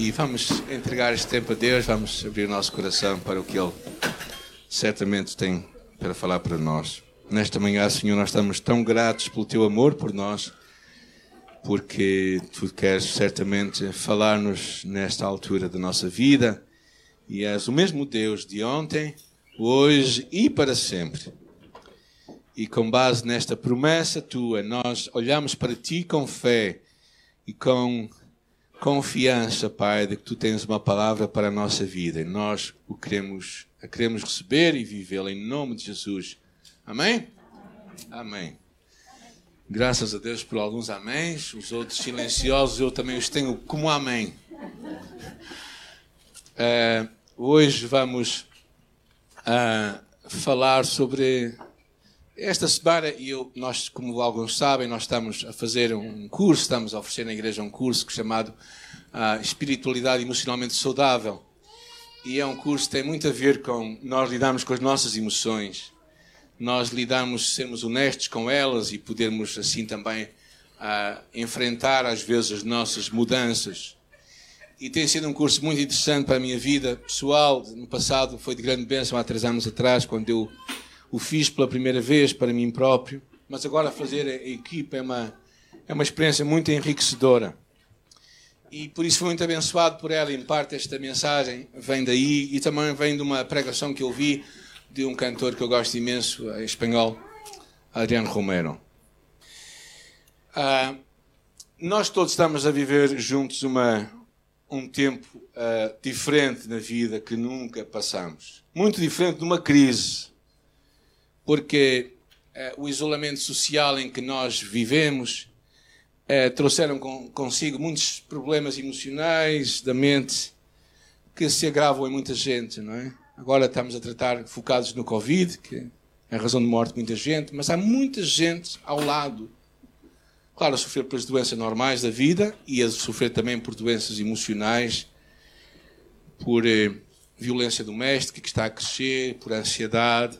E vamos entregar este tempo a Deus, vamos abrir o nosso coração para o que Ele certamente tem para falar para nós. Nesta manhã, Senhor, nós estamos tão gratos pelo Teu amor por nós, porque Tu queres certamente falar-nos nesta altura da nossa vida e és o mesmo Deus de ontem, hoje e para sempre. E com base nesta promessa tua, nós olhamos para ti com fé e com confiança, Pai, de que tu tens uma palavra para a nossa vida. E nós o queremos, a queremos receber e vivê-la em nome de Jesus. Amém? Amém. Graças a Deus por alguns améns, os outros silenciosos eu também os tenho como amém. Uh, hoje vamos uh, falar sobre esta semana, eu, nós, como alguns sabem, nós estamos a fazer um curso, estamos a oferecer na igreja um curso chamado uh, Espiritualidade Emocionalmente Saudável. E é um curso que tem muito a ver com nós lidarmos com as nossas emoções, nós lidarmos, sermos honestos com elas e podermos assim também uh, enfrentar às vezes as nossas mudanças. E tem sido um curso muito interessante para a minha vida pessoal. No passado foi de grande bênção, há três anos atrás, quando eu o fiz pela primeira vez para mim próprio, mas agora fazer a equipa é uma, é uma experiência muito enriquecedora. E por isso fui muito abençoado por ela. Em parte, esta mensagem vem daí e também vem de uma pregação que eu vi de um cantor que eu gosto imenso, em espanhol, Adriano Romero. Ah, nós todos estamos a viver juntos uma, um tempo uh, diferente na vida que nunca passamos. Muito diferente de uma crise porque eh, o isolamento social em que nós vivemos eh, trouxeram com, consigo muitos problemas emocionais da mente que se agravam em muita gente, não é? Agora estamos a tratar focados no Covid, que é a razão de morte de muita gente, mas há muita gente ao lado. Claro, a sofrer pelas doenças normais da vida e a sofrer também por doenças emocionais, por eh, violência doméstica que está a crescer, por ansiedade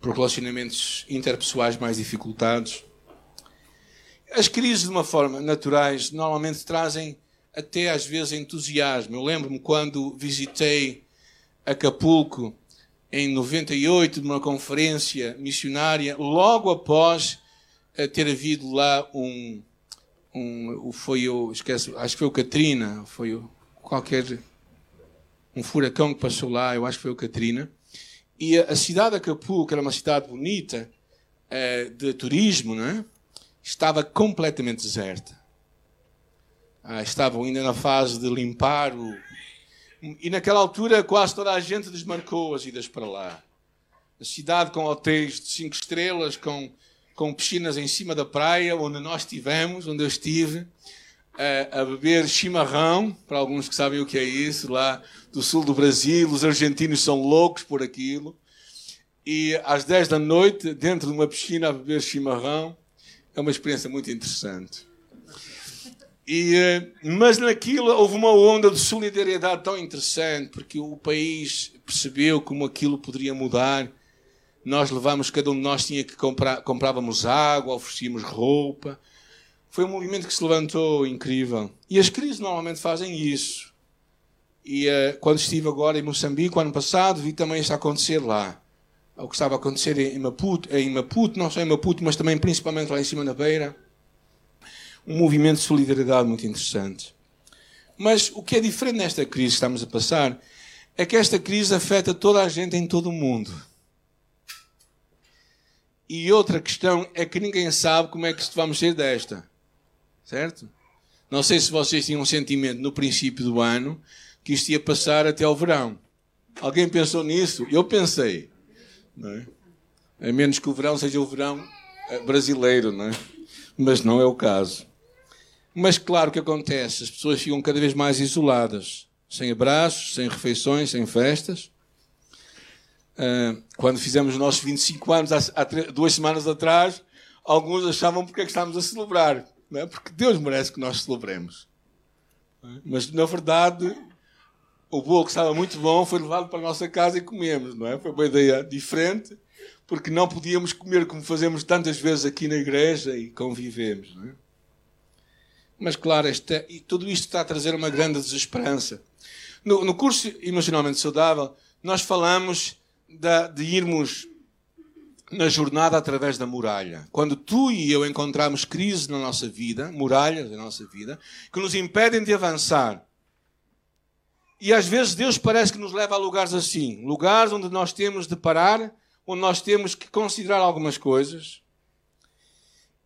por relacionamentos interpessoais mais dificultados. As crises, de uma forma naturais, normalmente trazem até às vezes entusiasmo. Eu lembro-me quando visitei Acapulco em 98, numa conferência missionária, logo após eh, ter havido lá um. um foi o. Esquece, acho que foi o Katrina, foi o, qualquer. um furacão que passou lá, eu acho que foi o Katrina. E a cidade de Acapulco, era uma cidade bonita, eh, de turismo, né? estava completamente deserta. Ah, estavam ainda na fase de limpar o. E naquela altura quase toda a gente desmarcou as idas para lá. A cidade com hotéis de cinco estrelas, com, com piscinas em cima da praia, onde nós estivemos, onde eu estive, eh, a beber chimarrão, para alguns que sabem o que é isso, lá do sul do Brasil, os argentinos são loucos por aquilo. E às 10 da noite, dentro de uma piscina, a beber chimarrão, é uma experiência muito interessante. E, eh, mas naquilo houve uma onda de solidariedade tão interessante, porque o país percebeu como aquilo poderia mudar. Nós levamos, cada um de nós tinha que comprar, comprávamos água, oferecíamos roupa. Foi um movimento que se levantou incrível. E as crises normalmente fazem isso. E uh, quando estive agora em Moçambique, ano passado, vi também isso acontecer lá. O que estava a acontecer em Maputo, em Maputo, não só em Maputo, mas também principalmente lá em cima na beira. Um movimento de solidariedade muito interessante. Mas o que é diferente nesta crise que estamos a passar é que esta crise afeta toda a gente em todo o mundo. E outra questão é que ninguém sabe como é que vamos sair desta. Certo? Não sei se vocês tinham um sentimento no princípio do ano que isto ia passar até ao verão. Alguém pensou nisso? Eu pensei. Não é? A menos que o verão seja o verão eh, brasileiro, não é? Mas não é o caso. Mas claro que acontece, as pessoas ficam cada vez mais isoladas, sem abraços, sem refeições, sem festas. Uh, quando fizemos os nossos 25 anos, há duas semanas atrás, alguns achavam porque é que estávamos a celebrar. Não é? Porque Deus merece que nós celebremos. Mas, na verdade, o bolo que estava muito bom foi levado para a nossa casa e comemos, não é? Foi uma ideia diferente, porque não podíamos comer como fazemos tantas vezes aqui na igreja e convivemos, não é? Mas, claro, e tudo isto está a trazer uma grande desesperança. No, no curso Emocionalmente Saudável, nós falamos de irmos na jornada através da muralha. Quando tu e eu encontramos crises na nossa vida, muralhas na nossa vida, que nos impedem de avançar. E às vezes Deus parece que nos leva a lugares assim lugares onde nós temos de parar, onde nós temos que considerar algumas coisas.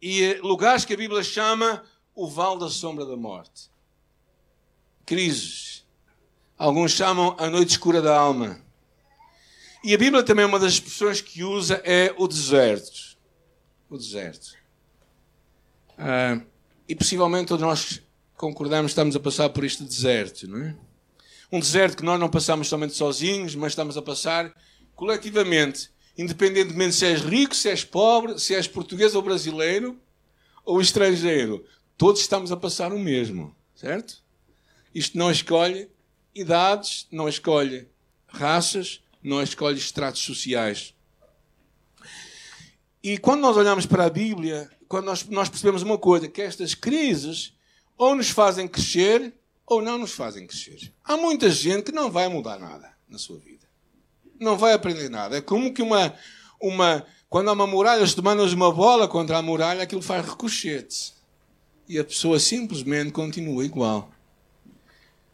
E eh, lugares que a Bíblia chama o vale da sombra da morte. Crises. Alguns chamam a noite escura da alma. E a Bíblia também, uma das expressões que usa é o deserto. O deserto. Ah, e possivelmente todos nós concordamos estamos a passar por este deserto, não é? Um deserto que nós não passamos somente sozinhos, mas estamos a passar coletivamente, independentemente se és rico, se és pobre, se és português ou brasileiro ou estrangeiro. Todos estamos a passar o mesmo, certo? Isto não escolhe idades, não escolhe raças, não escolhe estratos sociais. E quando nós olhamos para a Bíblia, quando nós, nós percebemos uma coisa, que estas crises ou nos fazem crescer ou não nos fazem crescer. Há muita gente que não vai mudar nada na sua vida. Não vai aprender nada. É como que uma, uma quando há uma muralha, se tu mandas uma bola contra a muralha, aquilo faz ricochete. E a pessoa simplesmente continua igual.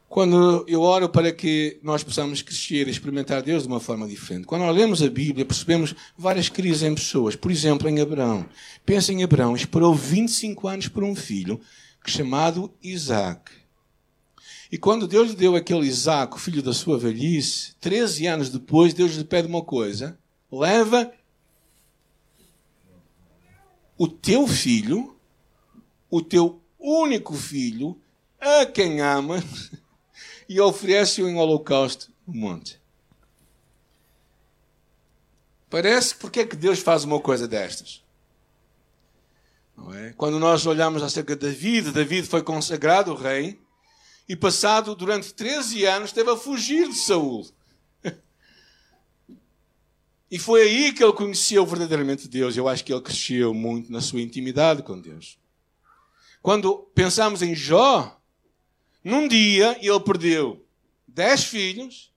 Quando eu oro para que nós possamos crescer e experimentar Deus de uma forma diferente. Quando lemos a Bíblia, percebemos várias crises em pessoas. Por exemplo, em Abraão. Pensa em Abraão, esperou 25 anos por um filho chamado Isaac. E quando Deus lhe deu aquele Isaac, filho da sua velhice, 13 anos depois, Deus lhe pede uma coisa: leva o teu filho, o teu único filho, a quem ama, e oferece-o em holocausto no monte. Parece porque é que Deus faz uma coisa destas? É? Quando nós olhamos acerca de David, David foi consagrado rei e passado durante 13 anos esteve a fugir de Saul. E foi aí que ele conheceu verdadeiramente Deus. Eu acho que ele cresceu muito na sua intimidade com Deus. Quando pensamos em Jó, num dia ele perdeu dez filhos,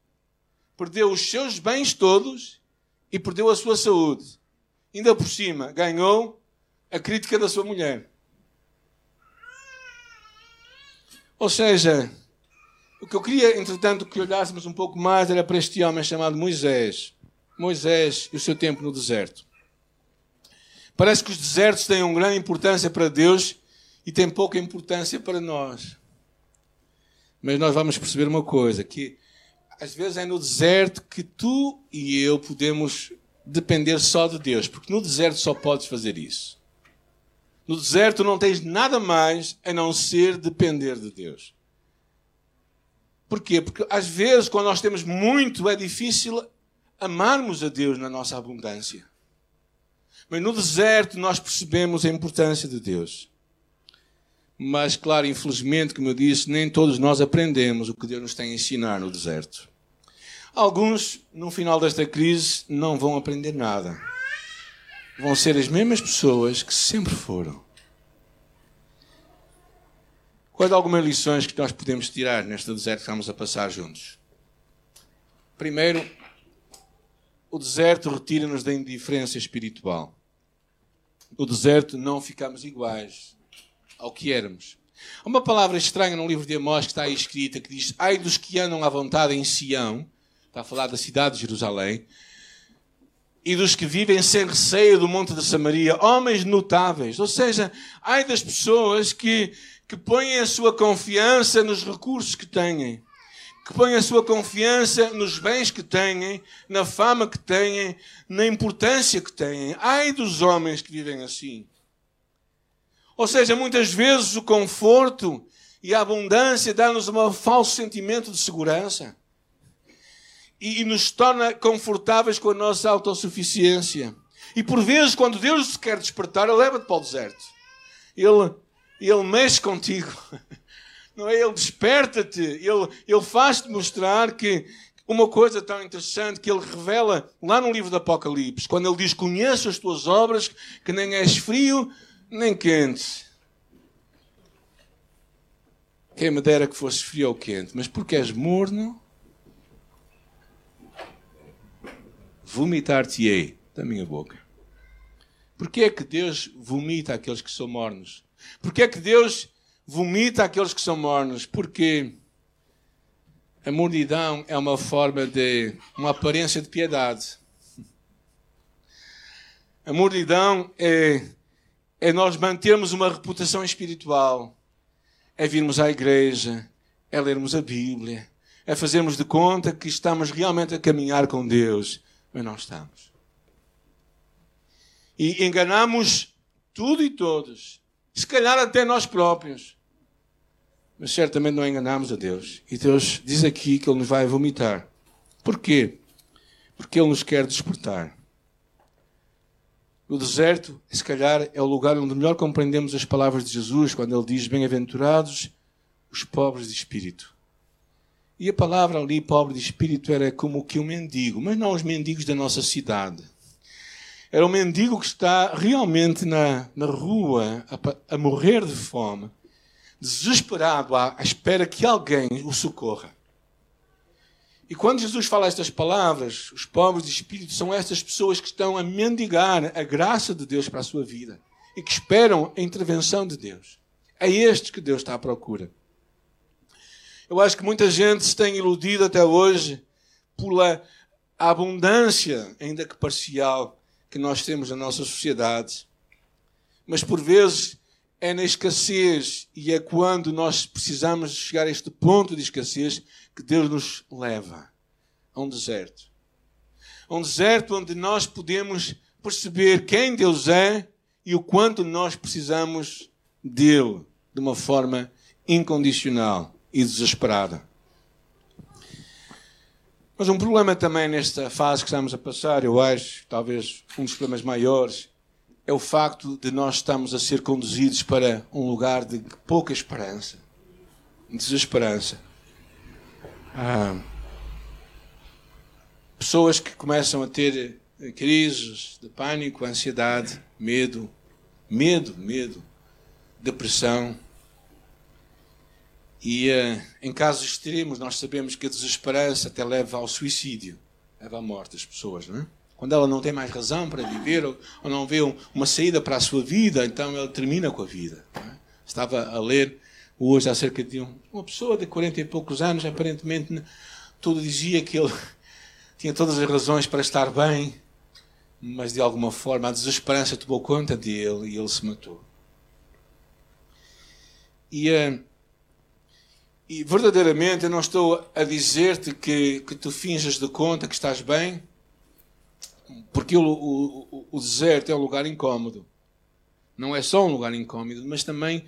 perdeu os seus bens todos e perdeu a sua saúde. Ainda por cima, ganhou a crítica da sua mulher. Ou seja, o que eu queria, entretanto, que olhássemos um pouco mais era para este homem chamado Moisés. Moisés e o seu tempo no deserto. Parece que os desertos têm uma grande importância para Deus e têm pouca importância para nós. Mas nós vamos perceber uma coisa, que às vezes é no deserto que tu e eu podemos depender só de Deus, porque no deserto só podes fazer isso. No deserto não tens nada mais a não ser depender de Deus. Porquê? Porque às vezes, quando nós temos muito, é difícil amarmos a Deus na nossa abundância. Mas no deserto nós percebemos a importância de Deus. Mas, claro, infelizmente, como eu disse, nem todos nós aprendemos o que Deus nos tem a ensinar no deserto. Alguns, no final desta crise, não vão aprender nada. Vão ser as mesmas pessoas que sempre foram. Quais algumas lições que nós podemos tirar neste deserto que estamos a passar juntos? Primeiro, o deserto retira-nos da indiferença espiritual. O deserto não ficamos iguais ao que éramos. Há uma palavra estranha no livro de Amós que está aí escrita que diz: Ai dos que andam à vontade em Sião, está a falar da cidade de Jerusalém, e dos que vivem sem receio do Monte de Samaria, homens notáveis. Ou seja, ai das pessoas que, que põem a sua confiança nos recursos que têm, que põem a sua confiança nos bens que têm, na fama que têm, na importância que têm. Ai dos homens que vivem assim. Ou seja, muitas vezes o conforto e a abundância dá-nos um falso sentimento de segurança e, e nos torna confortáveis com a nossa autossuficiência. E por vezes, quando Deus te quer despertar, Ele leva-te para o deserto. Ele, ele mexe contigo. Não é? Ele desperta-te. Ele, ele faz-te mostrar que uma coisa tão interessante que ele revela lá no livro do Apocalipse, quando ele diz: Conheço as tuas obras, que nem és frio nem quente. quem me dera que fosse frio ou quente, mas porque és morno, vomitar-te-ei da minha boca. Porquê é que Deus vomita aqueles que são mornos? Porquê é que Deus vomita aqueles que são mornos? Porque a mordidão é uma forma de uma aparência de piedade. A mordidão é, é nós mantermos uma reputação espiritual, é virmos à igreja, é lermos a Bíblia, é fazermos de conta que estamos realmente a caminhar com Deus, mas não estamos. E enganamos tudo e todos, se calhar até nós próprios mas certamente não enganamos a Deus. E Deus diz aqui que Ele nos vai vomitar. Porquê? Porque Ele nos quer despertar. O deserto, se calhar, é o lugar onde melhor compreendemos as palavras de Jesus, quando Ele diz: Bem-aventurados os pobres de espírito. E a palavra ali, pobre de espírito, era como que um mendigo, mas não os mendigos da nossa cidade. Era um mendigo que está realmente na, na rua a, a morrer de fome desesperado à espera que alguém o socorra. E quando Jesus fala estas palavras, os pobres de espírito são estas pessoas que estão a mendigar a graça de Deus para a sua vida e que esperam a intervenção de Deus. É estes que Deus está à procura. Eu acho que muita gente se tem iludido até hoje pela abundância, ainda que parcial, que nós temos na nossa sociedade. Mas por vezes é na escassez e é quando nós precisamos chegar a este ponto de escassez que Deus nos leva a um deserto. A um deserto onde nós podemos perceber quem Deus é e o quanto nós precisamos dele de uma forma incondicional e desesperada. Mas um problema também nesta fase que estamos a passar, eu acho, talvez um dos problemas maiores, é o facto de nós estarmos a ser conduzidos para um lugar de pouca esperança, desesperança. Ah, pessoas que começam a ter crises de pânico, ansiedade, medo, medo, medo, depressão. E uh, em casos extremos, nós sabemos que a desesperança até leva ao suicídio, leva à morte das pessoas, não é? Quando ela não tem mais razão para viver ou, não vê um, uma saída para a sua vida, então ela termina com a vida. É? Estava a ler hoje acerca de um, uma pessoa de 40 e poucos anos, aparentemente tudo dizia que ele tinha todas as razões para estar bem, mas de alguma forma a desesperança tomou conta dele e ele se matou. E, uh, e verdadeiramente eu não estou a dizer-te que, que tu finjas de conta que estás bem, porque o, o, o deserto é um lugar incómodo. Não é só um lugar incómodo, mas também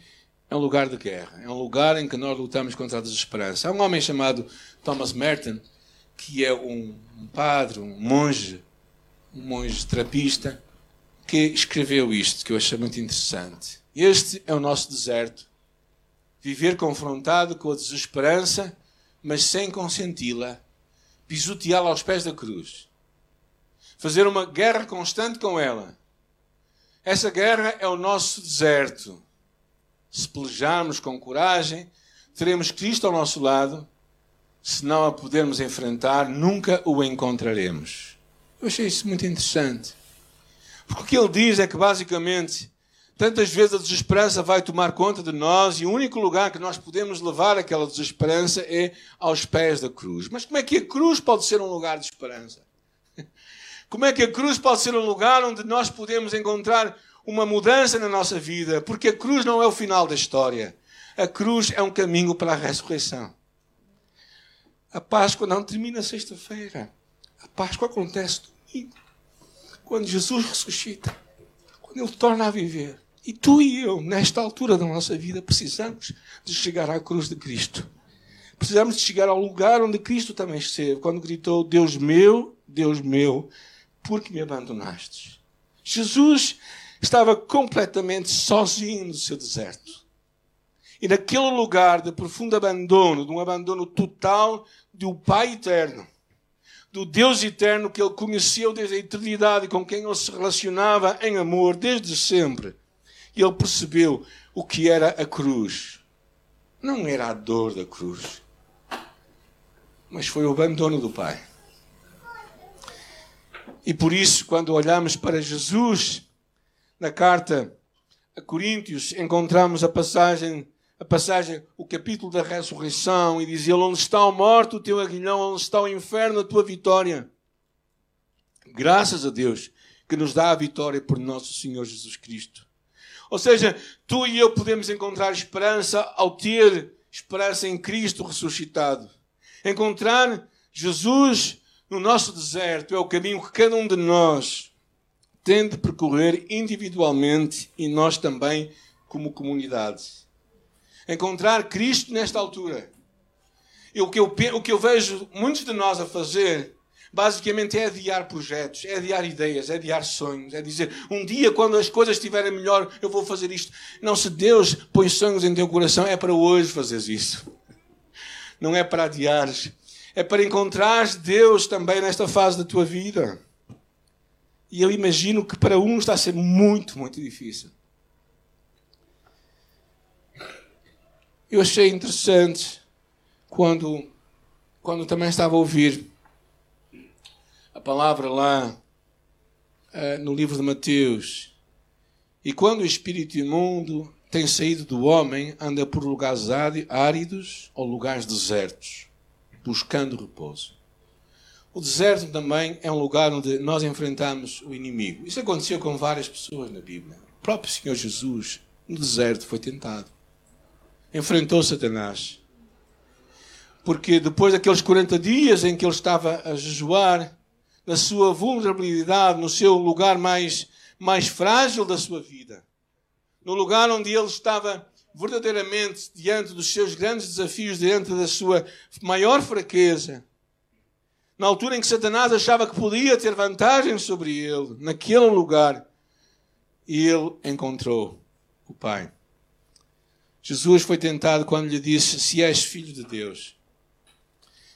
é um lugar de guerra. É um lugar em que nós lutamos contra a desesperança. Há um homem chamado Thomas Merton, que é um, padre, um monge, um monge terapista, que escreveu isto, que eu achei muito interessante. Este é o nosso deserto. Viver confrontado com a desesperança, mas sem consenti-la, pisoteá-la aos pés da cruz fazer uma guerra constante com ela. Essa guerra é o nosso deserto. Se pelejarmos com coragem, teremos Cristo ao nosso lado. Se não a pudermos enfrentar, nunca o encontraremos. Eu achei isso muito interessante. Porque o que ele diz é que, basicamente, tantas vezes a desesperança vai tomar conta de nós e o único lugar que nós podemos levar aquela desesperança é aos pés da cruz. Mas como é que a cruz pode ser um lugar de esperança? Como é que a cruz pode ser um lugar onde nós podemos encontrar uma mudança na nossa vida? Porque a cruz não é o final da história. A cruz é um caminho para a ressurreição. A Páscoa não termina sexta-feira. A Páscoa acontece domingo. Quando Jesus ressuscita. Quando Ele torna a viver. E tu e eu, nesta altura da nossa vida, precisamos de chegar à cruz de Cristo. Precisamos de chegar ao lugar onde Cristo também esteve, quando gritou: Deus meu, Deus meu, porque me abandonaste? Jesus estava completamente sozinho no seu deserto. E naquele lugar de profundo abandono, de um abandono total do Pai eterno, do Deus eterno que ele conheceu desde a eternidade com quem ele se relacionava em amor desde sempre, ele percebeu o que era a cruz. não era a dor da cruz, mas foi o abandono do Pai. E por isso, quando olhamos para Jesus na carta a Coríntios, encontramos a passagem, a passagem, o capítulo da ressurreição, e diz ele: Onde está a morte, o teu aguilhão, onde está o inferno, a tua vitória. Graças a Deus que nos dá a vitória por nosso Senhor Jesus Cristo. Ou seja, tu e eu podemos encontrar esperança ao ter esperança em Cristo ressuscitado. Encontrar Jesus no nosso deserto é o caminho que cada um de nós tem de percorrer individualmente e nós também como comunidade. Encontrar Cristo nesta altura. E o que eu, o que eu vejo muitos de nós a fazer basicamente é adiar projetos, é adiar ideias, é adiar sonhos, é dizer um dia quando as coisas estiverem melhor eu vou fazer isto. Não, se Deus põe sonhos em teu coração é para hoje fazeres isso. Não é para adiares. É para encontrares Deus também nesta fase da tua vida. E eu imagino que para uns está a ser muito, muito difícil. Eu achei interessante quando, quando também estava a ouvir a palavra lá uh, no livro de Mateus. E quando o espírito imundo tem saído do homem, anda por lugares áridos ou lugares desertos, buscando repouso. O deserto também é um lugar onde nós enfrentamos o inimigo. Isso aconteceu com várias pessoas na Bíblia. O próprio Senhor Jesus, no deserto, foi tentado. Enfrentou Satanás. Porque depois daqueles 40 dias em que ele estava a jejuar, na sua vulnerabilidade, no seu lugar mais, mais frágil da sua vida, no lugar onde ele estava verdadeiramente diante dos seus grandes desafios, diante da sua maior fraqueza, na altura em que Satanás achava que podia ter vantagem sobre ele, naquele lugar, ele encontrou o Pai. Jesus foi tentado quando lhe disse: Se és filho de Deus,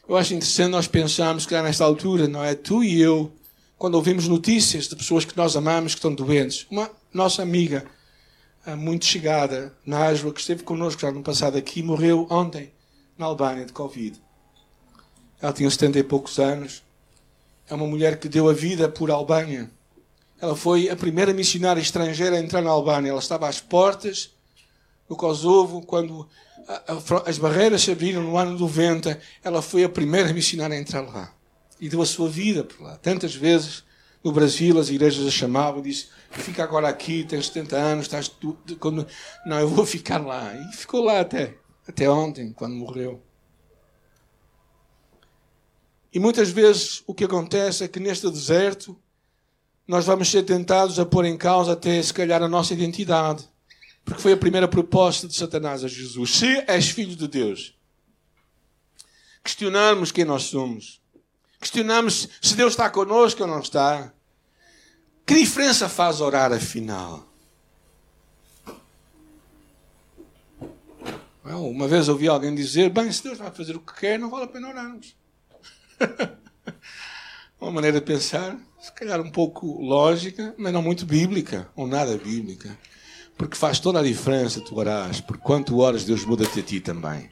eu acho interessante nós pensarmos que nesta altura, não é? Tu e eu, quando ouvimos notícias de pessoas que nós amamos que estão doentes, uma nossa amiga eh, muito chegada, Nájua, que esteve connosco já no passado aqui, morreu ontem na Albânia de Covid. Ela tinha 70 e poucos anos. É uma mulher que deu a vida por Albânia. Ela foi a primeira missionária estrangeira a entrar na Albânia. Ela estava às portas do Kosovo quando as barreiras se abriram no ano 90, ela foi a primeira missionária a entrar lá. E deu a sua vida por lá. Tantas vezes no Brasil as igrejas a chamavam e disse: Fica agora aqui, tens 70 anos, estás. Tu, quando... Não, eu vou ficar lá. E ficou lá até, até ontem, quando morreu. E muitas vezes o que acontece é que neste deserto nós vamos ser tentados a pôr em causa até se calhar a nossa identidade porque foi a primeira proposta de Satanás a Jesus. Se és filho de Deus, questionarmos quem nós somos. Questionarmos se Deus está connosco ou não está. Que diferença faz orar afinal? uma vez ouvi alguém dizer: Bem, se Deus vai fazer o que quer, não vale a pena orarmos. Uma maneira de pensar, se calhar um pouco lógica, mas não muito bíblica, ou nada bíblica. Porque faz toda a diferença tu orás, porque quanto horas Deus muda-te a ti também.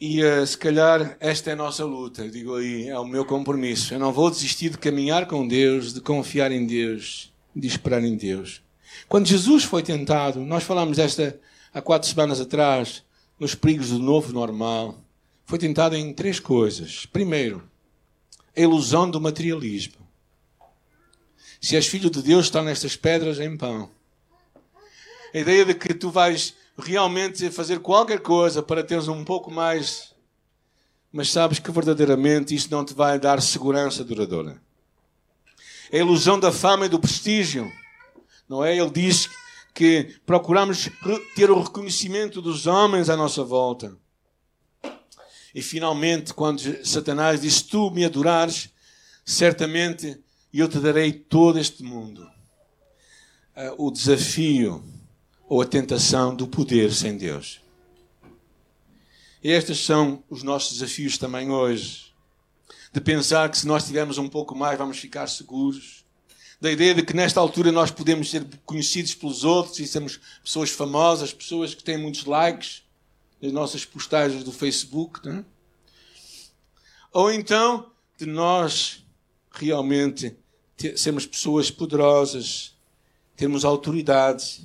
E uh, se calhar esta é a nossa luta, digo aí, é o meu compromisso. Eu não vou desistir de caminhar com Deus, de confiar em Deus, de esperar em Deus. Quando Jesus foi tentado, nós falámos desta há quatro semanas atrás, nos perigos do novo normal. Foi tentado em três coisas. Primeiro, a ilusão do materialismo. Se és filho de Deus, está nestas pedras em pão. A ideia de que tu vais realmente fazer qualquer coisa para teres um pouco mais, mas sabes que verdadeiramente isso não te vai dar segurança duradoura. A ilusão da fama e do prestígio, não é? Ele diz que procuramos ter o reconhecimento dos homens à nossa volta. E finalmente, quando Satanás diz: Tu me adorares, certamente eu te darei todo este mundo. Uh, o desafio ou a tentação do poder sem Deus. Estes são os nossos desafios também hoje. De pensar que se nós tivermos um pouco mais vamos ficar seguros. Da ideia de que nesta altura nós podemos ser conhecidos pelos outros e sermos pessoas famosas, pessoas que têm muitos likes nas nossas postagens do Facebook. É? Ou então de nós realmente sermos pessoas poderosas, termos autoridade.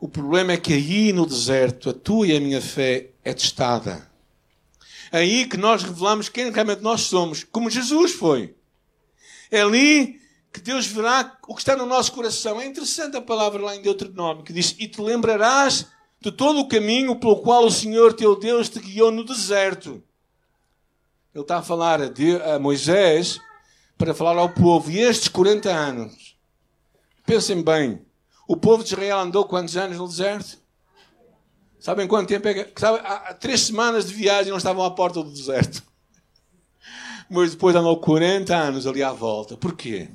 O problema é que aí no deserto a tua e a minha fé é testada. É aí que nós revelamos quem realmente nós somos, como Jesus foi. É ali que Deus verá o que está no nosso coração. É interessante a palavra lá em Deuteronômio que diz: E te lembrarás de todo o caminho pelo qual o Senhor teu Deus te guiou no deserto. Ele está a falar a, Deus, a Moisés para falar ao povo. E estes 40 anos, pensem bem, o povo de Israel andou quantos anos no deserto? Sabem quanto tempo é que. Sabe, há três semanas de viagem não estavam à porta do deserto. Mas depois andou 40 anos ali à volta. Porquê?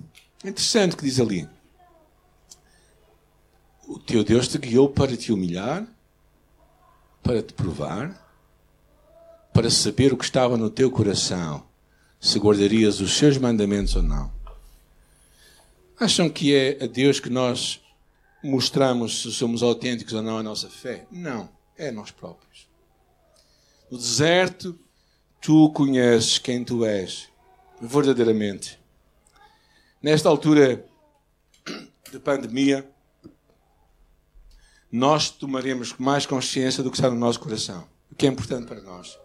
Interessante o que diz ali. O teu Deus te guiou para te humilhar, para te provar, para saber o que estava no teu coração, se guardarias os seus mandamentos ou não. Acham que é a Deus que nós mostramos se somos autênticos ou não a nossa fé? Não, é nós próprios. No deserto, tu conheces quem tu és, verdadeiramente. Nesta altura de pandemia, nós tomaremos mais consciência do que está no nosso coração, o que é importante para nós.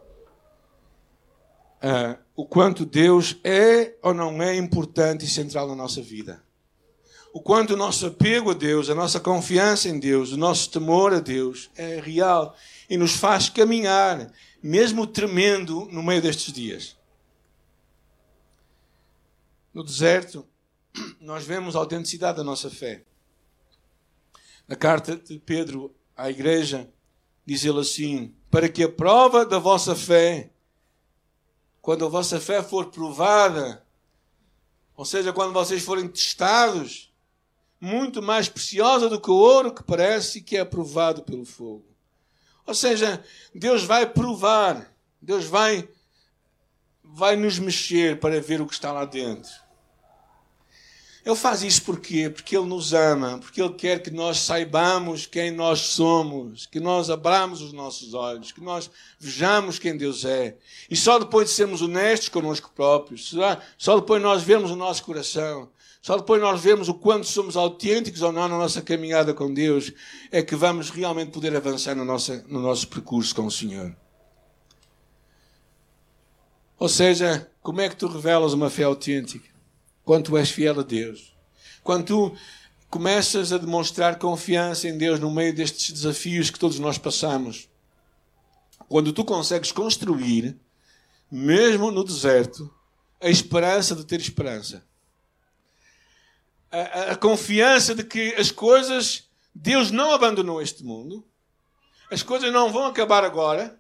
Uh, o quanto Deus é ou não é importante e central na nossa vida. O quanto o nosso apego a Deus, a nossa confiança em Deus, o nosso temor a Deus é real e nos faz caminhar, mesmo tremendo, no meio destes dias. No deserto, nós vemos a autenticidade da nossa fé. Na carta de Pedro à igreja, diz ele assim: Para que a prova da vossa fé, quando a vossa fé for provada, ou seja, quando vocês forem testados, muito mais preciosa do que o ouro que parece que é provado pelo fogo. Ou seja, Deus vai provar, Deus vai vai nos mexer para ver o que está lá dentro. Ele faz isso porquê? Porque Ele nos ama, porque Ele quer que nós saibamos quem nós somos, que nós abramos os nossos olhos, que nós vejamos quem Deus é. E só depois de sermos honestos connosco próprios, só depois nós vemos o nosso coração, só depois nós vemos o quanto somos autênticos ou não na nossa caminhada com Deus, é que vamos realmente poder avançar no nosso, no nosso percurso com o Senhor. Ou seja, como é que tu revelas uma fé autêntica? Quando tu és fiel a Deus. Quando tu começas a demonstrar confiança em Deus no meio destes desafios que todos nós passamos. Quando tu consegues construir, mesmo no deserto, a esperança de ter esperança. A, a, a confiança de que as coisas, Deus não abandonou este mundo, as coisas não vão acabar agora.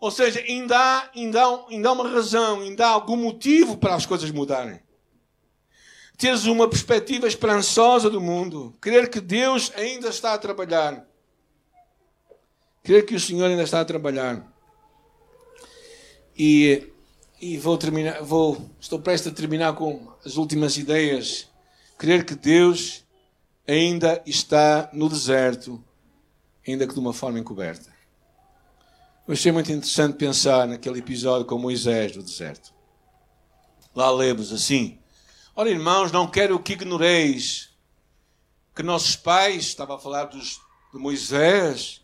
Ou seja, ainda há, ainda, há, ainda há uma razão, ainda há algum motivo para as coisas mudarem teres uma perspectiva esperançosa do mundo, crer que Deus ainda está a trabalhar, crer que o Senhor ainda está a trabalhar. E, e vou terminar, vou, estou prestes a terminar com as últimas ideias. Crer que Deus ainda está no deserto, ainda que de uma forma encoberta. Eu achei muito interessante pensar naquele episódio com Moisés do deserto. Lá lemos assim: Ora, irmãos, não quero que ignoreis que nossos pais, estava a falar dos, de Moisés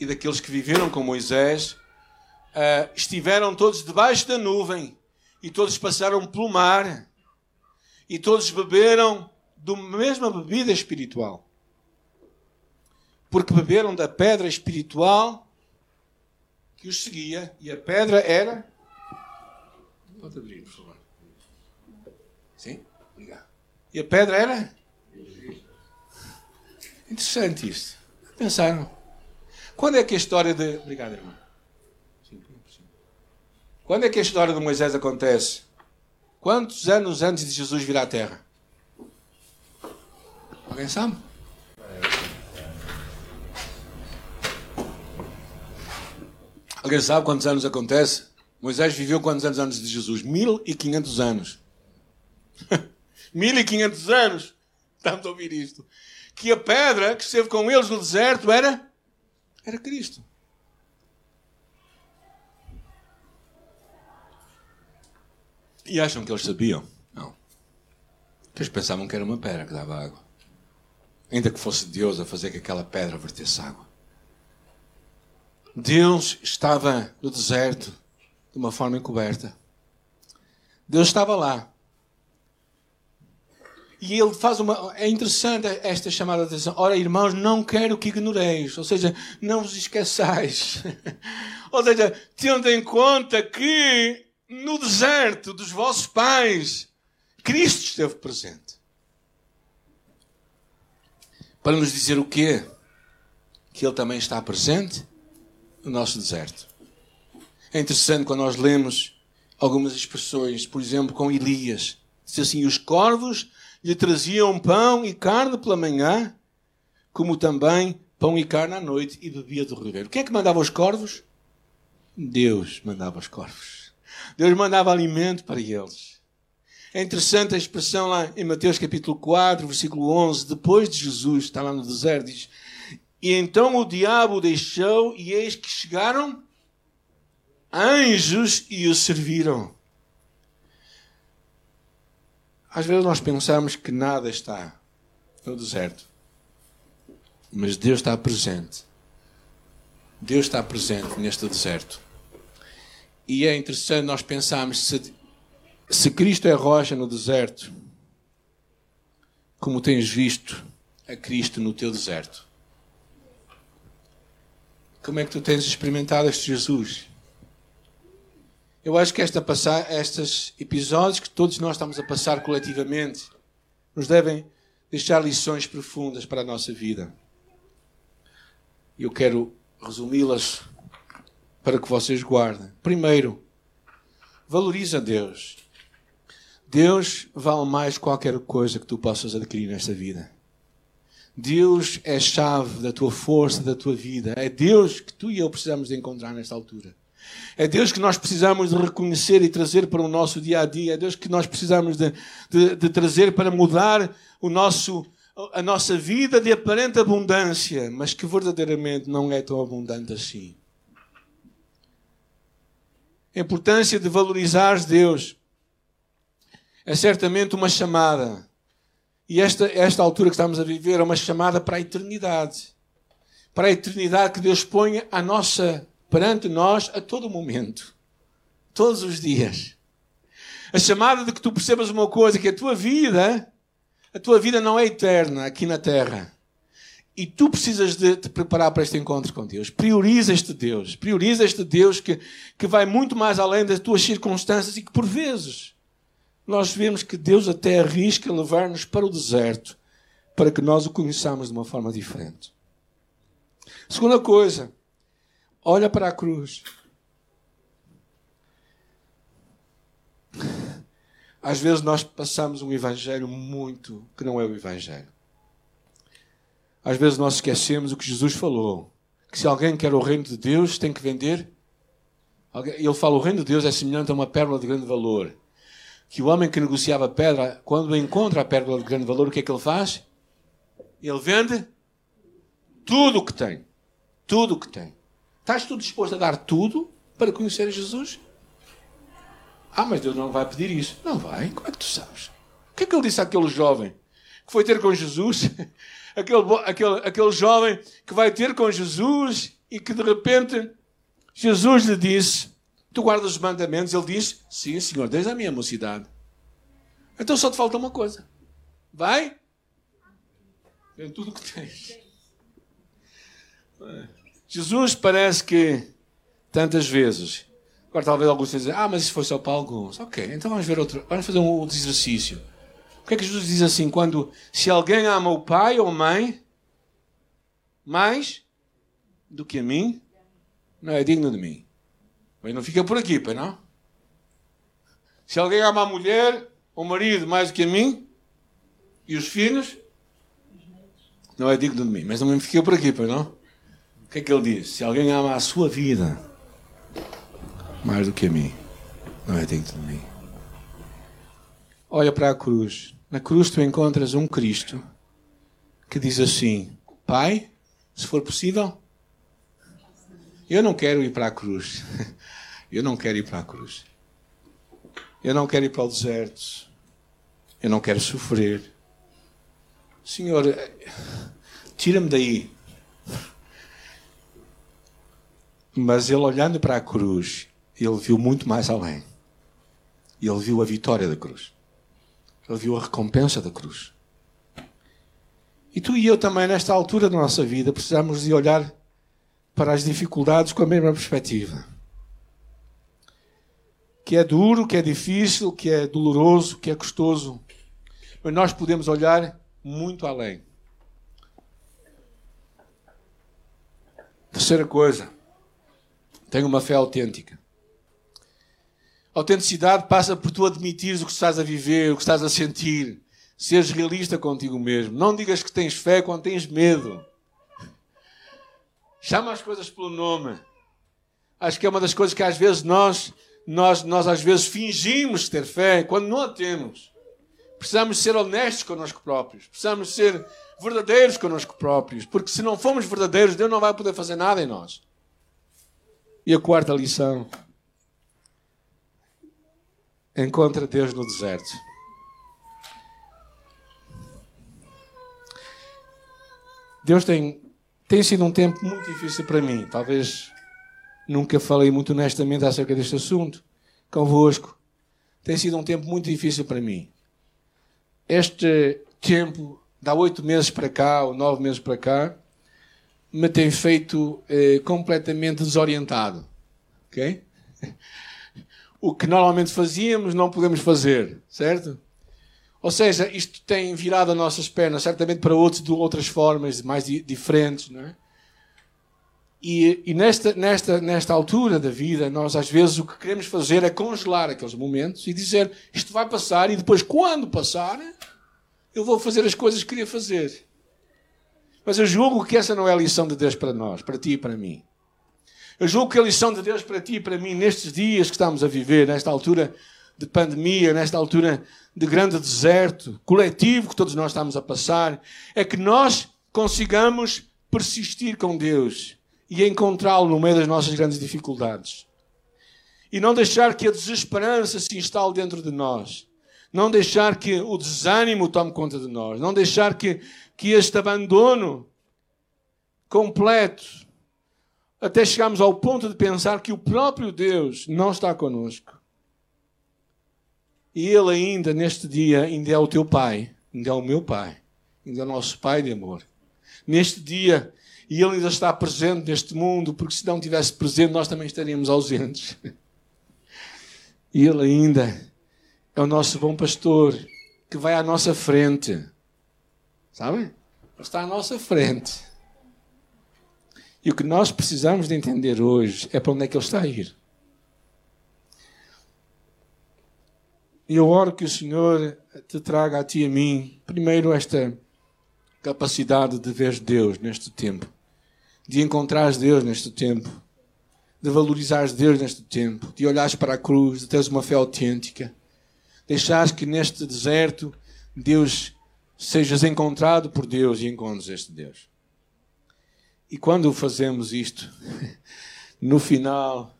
e daqueles que viveram com Moisés, uh, estiveram todos debaixo da nuvem e todos passaram pelo mar e todos beberam da mesma bebida espiritual. Porque beberam da pedra espiritual que os seguia e a pedra era. Pode abrir, por favor. Sim? Obrigado. E a pedra era? Interessante isto. Pensaram. Quando é que a história de. Obrigado, irmão. Quando é que a história de Moisés acontece? Quantos anos antes de Jesus vir à Terra? Alguém sabe? Alguém sabe quantos anos acontece? Moisés viveu quantos anos antes de Jesus? 1500 anos. 1500 anos. Estamos a ouvir isto. Que a pedra que esteve com eles no deserto era, era Cristo. E acham que eles sabiam? Não. Eles pensavam que era uma pedra que dava água. Ainda que fosse Deus a fazer que aquela pedra vertesse água. Deus estava no deserto de uma forma encoberta. Deus estava lá. E ele faz uma. É interessante esta chamada de atenção. Ora, irmãos, não quero que ignoreis. Ou seja, não vos esqueçais. Ou seja, tendo em conta que no deserto dos vossos pais, Cristo esteve presente. Para nos dizer o quê? Que Ele também está presente no nosso deserto. É interessante quando nós lemos algumas expressões, por exemplo, com Elias. Diz assim: Os corvos lhe traziam pão e carne pela manhã, como também pão e carne à noite, e bebia do ribeiro. Quem é que mandava os corvos? Deus mandava os corvos. Deus mandava alimento para eles. É interessante a expressão lá em Mateus capítulo 4, versículo 11, depois de Jesus, está lá no deserto, diz: E então o diabo deixou, e eis que chegaram anjos e o serviram. Às vezes nós pensamos que nada está no deserto. Mas Deus está presente. Deus está presente neste deserto. E é interessante nós pensarmos se, se Cristo é rocha no deserto, como tens visto a Cristo no teu deserto. Como é que tu tens experimentado este Jesus? Eu acho que esta passar, estes episódios que todos nós estamos a passar coletivamente nos devem deixar lições profundas para a nossa vida. E eu quero resumi-las para que vocês guardem. Primeiro, valoriza Deus. Deus vale mais qualquer coisa que tu possas adquirir nesta vida. Deus é a chave da tua força, da tua vida. É Deus que tu e eu precisamos de encontrar nesta altura. É Deus que nós precisamos de reconhecer e trazer para o nosso dia a dia. É Deus que nós precisamos de, de, de trazer para mudar o nosso, a nossa vida de aparente abundância, mas que verdadeiramente não é tão abundante assim. A importância de valorizar Deus é certamente uma chamada. E esta, esta altura que estamos a viver é uma chamada para a eternidade. Para a eternidade que Deus põe à nossa perante nós a todo momento, todos os dias. A chamada de que tu percebas uma coisa, que a tua vida, a tua vida não é eterna aqui na terra. E tu precisas de te preparar para este encontro com Deus. Prioriza este Deus. Prioriza este Deus que, que vai muito mais além das tuas circunstâncias e que, por vezes, nós vemos que Deus até arrisca levar-nos para o deserto para que nós o conheçamos de uma forma diferente. Segunda coisa, Olha para a cruz. Às vezes nós passamos um evangelho muito que não é o evangelho. Às vezes nós esquecemos o que Jesus falou, que se alguém quer o reino de Deus, tem que vender. Ele fala o reino de Deus é semelhante a uma pérola de grande valor. Que o homem que negociava pedra, quando encontra a pérola de grande valor, o que é que ele faz? Ele vende tudo o que tem. Tudo o que tem. Estás tu disposto a dar tudo para conhecer Jesus? Ah, mas Deus não vai pedir isso. Não vai? Como é que tu sabes? O que é que ele disse àquele jovem que foi ter com Jesus? aquele, aquele, aquele jovem que vai ter com Jesus e que de repente Jesus lhe disse: Tu guardas os mandamentos? Ele diz: Sim, Senhor, desde a minha mocidade. Então só te falta uma coisa. Vai? Tem tudo o que tens. Jesus parece que tantas vezes. Agora talvez alguns dizem, ah, mas isso foi só para alguns. Ok, então vamos ver outro. Vamos fazer um outro exercício. O que é que Jesus diz assim? Quando se alguém ama o pai ou mãe mais do que a mim, não é digno de mim. Mas não fica por aqui, pai, não? Se alguém ama a mulher o marido mais do que a mim e os filhos, não é digno de mim. Mas não fica por aqui, pai, não? Que é que ele diz? Se alguém ama a sua vida mais do que a mim, não é digno de mim. Olha para a cruz. Na cruz tu encontras um Cristo que diz assim: Pai, se for possível, eu não quero ir para a cruz. Eu não quero ir para a cruz. Eu não quero ir para o deserto. Eu não quero sofrer. Senhor, tira-me daí. Mas ele, olhando para a cruz, ele viu muito mais além. Ele viu a vitória da cruz. Ele viu a recompensa da cruz. E tu e eu também, nesta altura da nossa vida, precisamos de olhar para as dificuldades com a mesma perspectiva. Que é duro, que é difícil, que é doloroso, que é custoso. Mas nós podemos olhar muito além. Terceira coisa, tenha uma fé autêntica. Autenticidade passa por tu admitires o que estás a viver, o que estás a sentir. Seres realista contigo mesmo. Não digas que tens fé quando tens medo. Chama as coisas pelo nome. Acho que é uma das coisas que às vezes nós, nós, nós às vezes fingimos ter fé quando não a temos. Precisamos ser honestos connosco próprios. Precisamos ser verdadeiros connosco próprios. Porque se não formos verdadeiros, Deus não vai poder fazer nada em nós. E a quarta lição encontra Deus no deserto. Deus tem, tem sido um tempo muito difícil para mim. Talvez nunca falei muito honestamente acerca deste assunto convosco. Tem sido um tempo muito difícil para mim. Este tempo, dá oito meses para cá, ou nove meses para cá, me tem feito eh, completamente desorientado. Ok? o que normalmente fazíamos não podemos fazer, certo? Ou seja, isto tem virado as nossas pernas, certamente para outros de outras formas, mais diferentes, não é? E, e, nesta, nesta, nesta altura da vida, nós às vezes o que queremos fazer é congelar aqueles momentos e dizer isto vai passar e depois, quando passar, eu vou fazer as coisas que queria fazer. Mas eu julgo que essa não é a lição de Deus para nós, para ti e para mim. Eu julgo que a lição de Deus para ti e para mim, nestes dias que estamos a viver, nesta altura de pandemia, nesta altura de grande deserto coletivo que todos nós estamos a passar, é que nós consigamos persistir com Deus e encontrá-lo no meio das nossas grandes dificuldades. E não deixar que a desesperança se instale dentro de nós. Não deixar que o desânimo tome conta de nós. Não deixar que, que este abandono completo até chegamos ao ponto de pensar que o próprio Deus não está conosco. E Ele ainda, neste dia, ainda é o teu Pai, ainda é o meu Pai, ainda é o nosso Pai de amor. Neste dia, e Ele ainda está presente neste mundo, porque se não estivesse presente, nós também estaríamos ausentes. E Ele ainda é o nosso bom pastor, que vai à nossa frente. Sabe? Está à nossa frente. E o que nós precisamos de entender hoje é para onde é que Ele está a ir. E eu oro que o Senhor te traga a ti e a mim, primeiro, esta capacidade de ver Deus neste tempo, de encontrar Deus neste tempo, de valorizar Deus neste tempo, de olhares para a cruz, de teres uma fé autêntica, deixares que neste deserto Deus sejas encontrado por Deus e encontres este Deus. E quando fazemos isto, no final,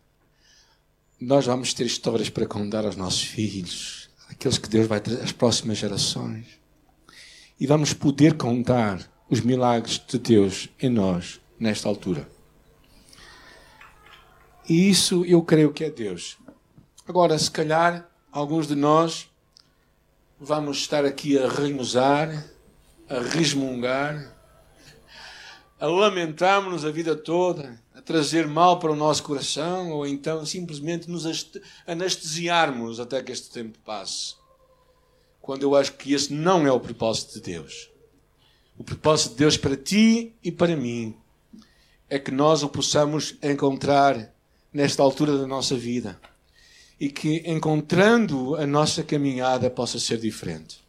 nós vamos ter histórias para contar aos nossos filhos, aqueles que Deus vai trazer às próximas gerações. E vamos poder contar os milagres de Deus em nós, nesta altura. E isso eu creio que é Deus. Agora, se calhar, alguns de nós vamos estar aqui a remusar, a resmungar, a lamentarmos-nos a vida toda, a trazer mal para o nosso coração, ou então simplesmente nos anestesiarmos até que este tempo passe. Quando eu acho que esse não é o propósito de Deus. O propósito de Deus para ti e para mim é que nós o possamos encontrar nesta altura da nossa vida e que encontrando a nossa caminhada possa ser diferente.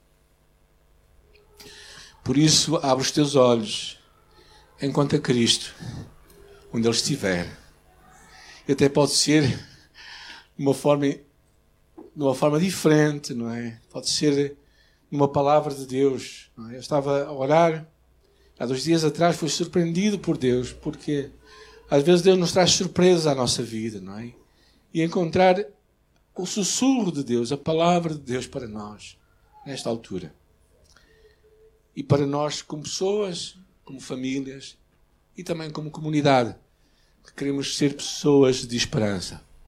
Por isso, abre os teus olhos encontra Cristo onde Ele estiver. E até pode ser de uma forma, de uma forma diferente, não é? Pode ser numa palavra de Deus. É? Eu estava a orar, há dois dias atrás fui surpreendido por Deus, porque às vezes Deus nos traz surpresa à nossa vida, não é? E encontrar o sussurro de Deus, a palavra de Deus para nós, nesta altura. E para nós, como pessoas, como famílias e também como comunidade, que queremos ser pessoas de esperança.